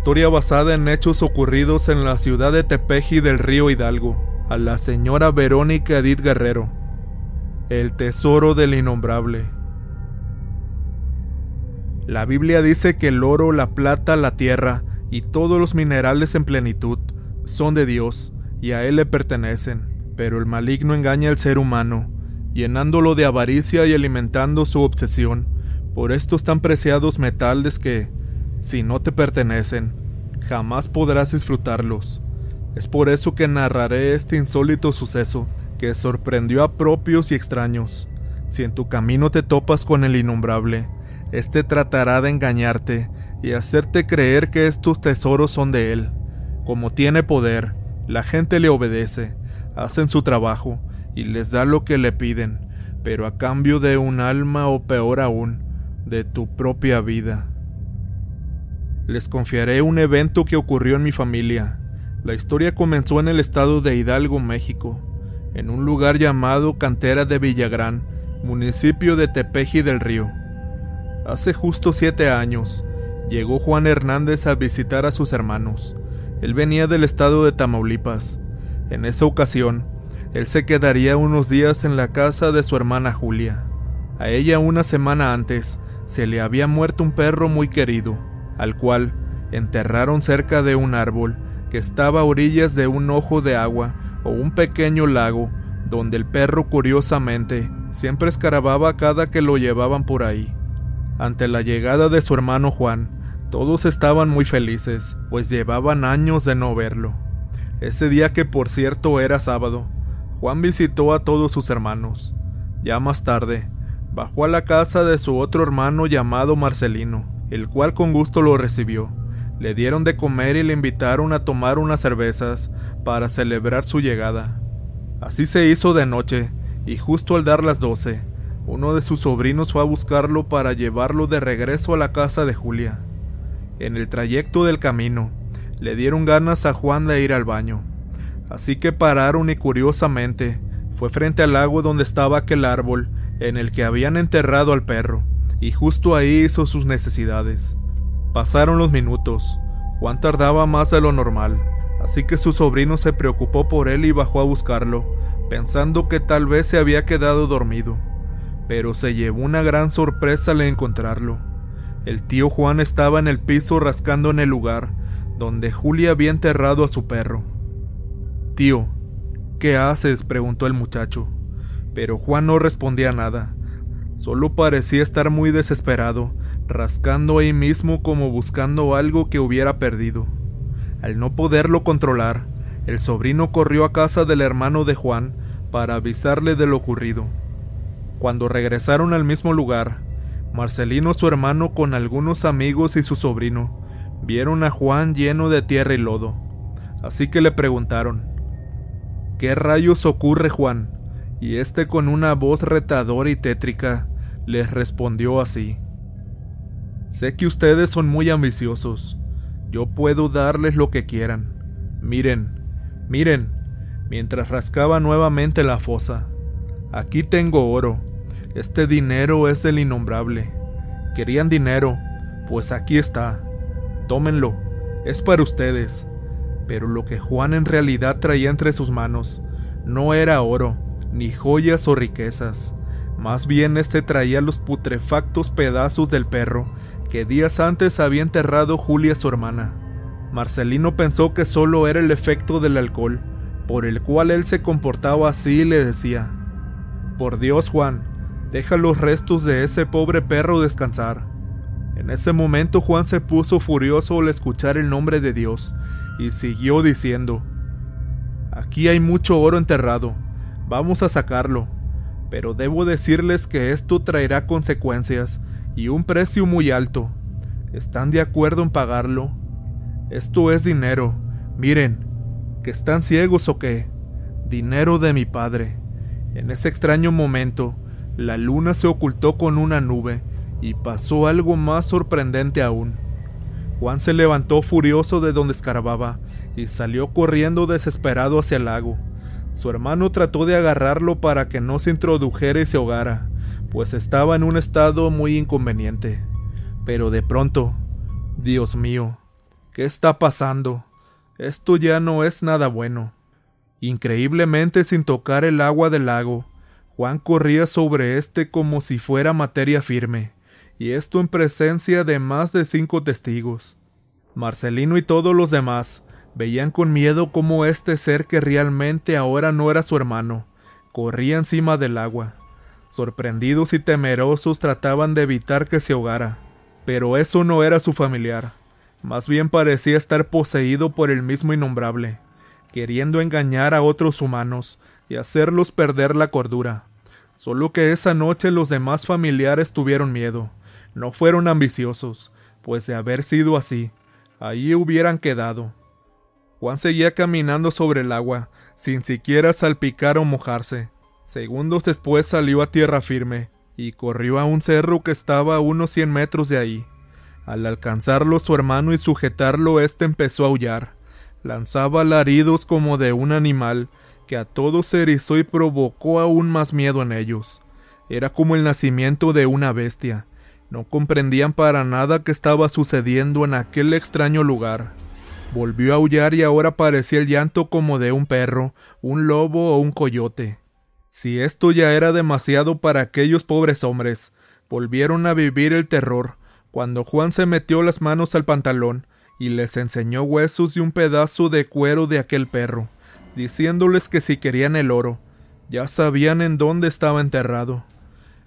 Historia basada en hechos ocurridos en la ciudad de Tepeji del río Hidalgo, a la señora Verónica Edith Guerrero. El tesoro del innombrable. La Biblia dice que el oro, la plata, la tierra y todos los minerales en plenitud son de Dios y a Él le pertenecen, pero el maligno engaña al ser humano, llenándolo de avaricia y alimentando su obsesión por estos tan preciados metales que, si no te pertenecen, jamás podrás disfrutarlos. Es por eso que narraré este insólito suceso que sorprendió a propios y extraños. Si en tu camino te topas con el innombrable, éste tratará de engañarte y hacerte creer que estos tesoros son de él. Como tiene poder, la gente le obedece, hacen su trabajo y les da lo que le piden, pero a cambio de un alma o peor aún, de tu propia vida. Les confiaré un evento que ocurrió en mi familia. La historia comenzó en el estado de Hidalgo, México, en un lugar llamado Cantera de Villagrán, municipio de Tepeji del Río. Hace justo siete años, llegó Juan Hernández a visitar a sus hermanos. Él venía del estado de Tamaulipas. En esa ocasión, él se quedaría unos días en la casa de su hermana Julia. A ella una semana antes se le había muerto un perro muy querido, al cual enterraron cerca de un árbol que estaba a orillas de un ojo de agua o un pequeño lago, donde el perro curiosamente siempre escarababa cada que lo llevaban por ahí. Ante la llegada de su hermano Juan, todos estaban muy felices, pues llevaban años de no verlo. Ese día que por cierto era sábado, Juan visitó a todos sus hermanos. Ya más tarde, bajó a la casa de su otro hermano llamado Marcelino, el cual con gusto lo recibió. Le dieron de comer y le invitaron a tomar unas cervezas para celebrar su llegada. Así se hizo de noche, y justo al dar las doce, uno de sus sobrinos fue a buscarlo para llevarlo de regreso a la casa de Julia. En el trayecto del camino, le dieron ganas a Juan de ir al baño. Así que pararon y curiosamente, fue frente al lago donde estaba aquel árbol en el que habían enterrado al perro, y justo ahí hizo sus necesidades. Pasaron los minutos. Juan tardaba más de lo normal, así que su sobrino se preocupó por él y bajó a buscarlo, pensando que tal vez se había quedado dormido. Pero se llevó una gran sorpresa al encontrarlo. El tío Juan estaba en el piso rascando en el lugar donde Julia había enterrado a su perro. Tío, ¿qué haces? preguntó el muchacho. Pero Juan no respondía nada. Solo parecía estar muy desesperado rascando ahí mismo como buscando algo que hubiera perdido. Al no poderlo controlar, el sobrino corrió a casa del hermano de Juan para avisarle de lo ocurrido. Cuando regresaron al mismo lugar, Marcelino su hermano con algunos amigos y su sobrino vieron a Juan lleno de tierra y lodo. Así que le preguntaron, ¿qué rayos ocurre Juan? Y este con una voz retadora y tétrica les respondió así. Sé que ustedes son muy ambiciosos. Yo puedo darles lo que quieran. Miren, miren, mientras rascaba nuevamente la fosa. Aquí tengo oro. Este dinero es el innombrable. Querían dinero, pues aquí está. Tómenlo, es para ustedes. Pero lo que Juan en realidad traía entre sus manos no era oro, ni joyas o riquezas. Más bien este traía los putrefactos pedazos del perro que días antes había enterrado Julia su hermana. Marcelino pensó que solo era el efecto del alcohol, por el cual él se comportaba así y le decía, Por Dios Juan, deja los restos de ese pobre perro descansar. En ese momento Juan se puso furioso al escuchar el nombre de Dios y siguió diciendo, Aquí hay mucho oro enterrado, vamos a sacarlo, pero debo decirles que esto traerá consecuencias y un precio muy alto. ¿Están de acuerdo en pagarlo? Esto es dinero. Miren, ¿que están ciegos o qué? Dinero de mi padre. En ese extraño momento, la luna se ocultó con una nube y pasó algo más sorprendente aún. Juan se levantó furioso de donde escarbaba y salió corriendo desesperado hacia el lago. Su hermano trató de agarrarlo para que no se introdujera y se ahogara, pues estaba en un estado muy inconveniente. Pero de pronto, Dios mío, ¿Qué está pasando? Esto ya no es nada bueno. Increíblemente sin tocar el agua del lago, Juan corría sobre éste como si fuera materia firme, y esto en presencia de más de cinco testigos. Marcelino y todos los demás veían con miedo cómo este ser que realmente ahora no era su hermano, corría encima del agua. Sorprendidos y temerosos trataban de evitar que se ahogara, pero eso no era su familiar. Más bien parecía estar poseído por el mismo innombrable, queriendo engañar a otros humanos y hacerlos perder la cordura. Solo que esa noche los demás familiares tuvieron miedo. No fueron ambiciosos, pues de haber sido así, allí hubieran quedado. Juan seguía caminando sobre el agua, sin siquiera salpicar o mojarse. Segundos después salió a tierra firme, y corrió a un cerro que estaba a unos cien metros de ahí. Al alcanzarlo su hermano y sujetarlo, éste empezó a aullar. Lanzaba alaridos como de un animal, que a todos se erizó y provocó aún más miedo en ellos. Era como el nacimiento de una bestia. No comprendían para nada qué estaba sucediendo en aquel extraño lugar. Volvió a aullar y ahora parecía el llanto como de un perro, un lobo o un coyote. Si esto ya era demasiado para aquellos pobres hombres, volvieron a vivir el terror, cuando Juan se metió las manos al pantalón y les enseñó huesos y un pedazo de cuero de aquel perro, diciéndoles que si querían el oro, ya sabían en dónde estaba enterrado.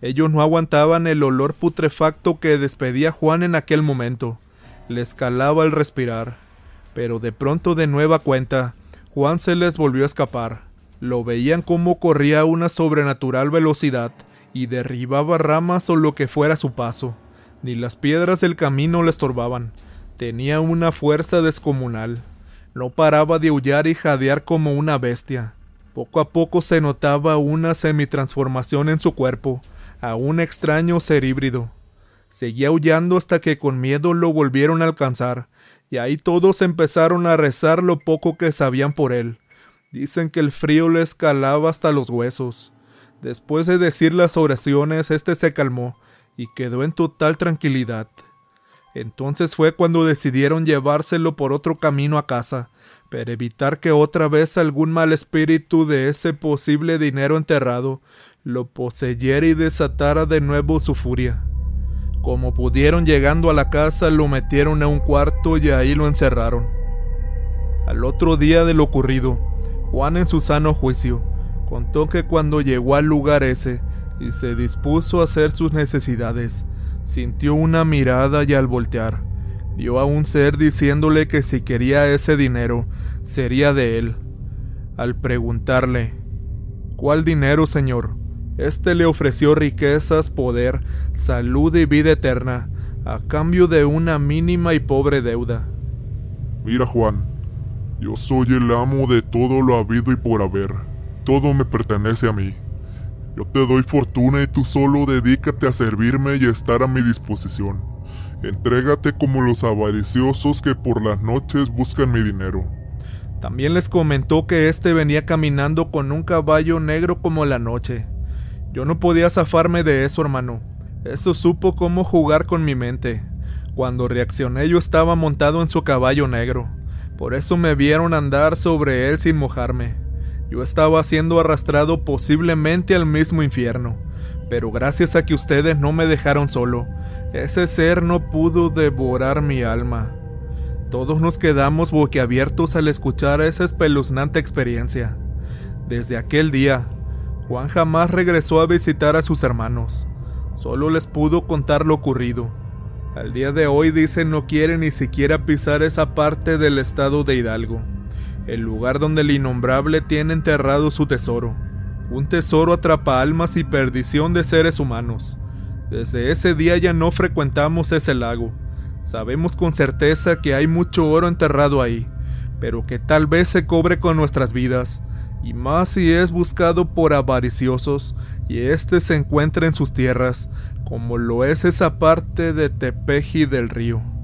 Ellos no aguantaban el olor putrefacto que despedía Juan en aquel momento. Les calaba el respirar. Pero de pronto de nueva cuenta, Juan se les volvió a escapar. Lo veían como corría a una sobrenatural velocidad y derribaba ramas o lo que fuera su paso ni las piedras del camino le estorbaban. Tenía una fuerza descomunal. No paraba de aullar y jadear como una bestia. Poco a poco se notaba una semitransformación en su cuerpo, a un extraño ser híbrido. Seguía aullando hasta que con miedo lo volvieron a alcanzar, y ahí todos empezaron a rezar lo poco que sabían por él. Dicen que el frío le escalaba hasta los huesos. Después de decir las oraciones, este se calmó y quedó en total tranquilidad. Entonces fue cuando decidieron llevárselo por otro camino a casa, para evitar que otra vez algún mal espíritu de ese posible dinero enterrado lo poseyera y desatara de nuevo su furia. Como pudieron llegando a la casa lo metieron a un cuarto y ahí lo encerraron. Al otro día de lo ocurrido, Juan en su sano juicio contó que cuando llegó al lugar ese y se dispuso a hacer sus necesidades. Sintió una mirada y al voltear, vio a un ser diciéndole que si quería ese dinero, sería de él. Al preguntarle, ¿Cuál dinero, señor? Este le ofreció riquezas, poder, salud y vida eterna, a cambio de una mínima y pobre deuda. Mira, Juan, yo soy el amo de todo lo habido y por haber. Todo me pertenece a mí. Yo te doy fortuna y tú solo dedícate a servirme y a estar a mi disposición. Entrégate como los avariciosos que por las noches buscan mi dinero. También les comentó que éste venía caminando con un caballo negro como la noche. Yo no podía zafarme de eso, hermano. Eso supo cómo jugar con mi mente. Cuando reaccioné yo estaba montado en su caballo negro. Por eso me vieron andar sobre él sin mojarme. Yo estaba siendo arrastrado posiblemente al mismo infierno, pero gracias a que ustedes no me dejaron solo, ese ser no pudo devorar mi alma. Todos nos quedamos boquiabiertos al escuchar esa espeluznante experiencia. Desde aquel día, Juan jamás regresó a visitar a sus hermanos. Solo les pudo contar lo ocurrido. Al día de hoy dicen no quiere ni siquiera pisar esa parte del estado de Hidalgo el lugar donde el innombrable tiene enterrado su tesoro, un tesoro atrapa almas y perdición de seres humanos. Desde ese día ya no frecuentamos ese lago. Sabemos con certeza que hay mucho oro enterrado ahí, pero que tal vez se cobre con nuestras vidas, y más si es buscado por avariciosos y éste se encuentra en sus tierras, como lo es esa parte de Tepeji del río.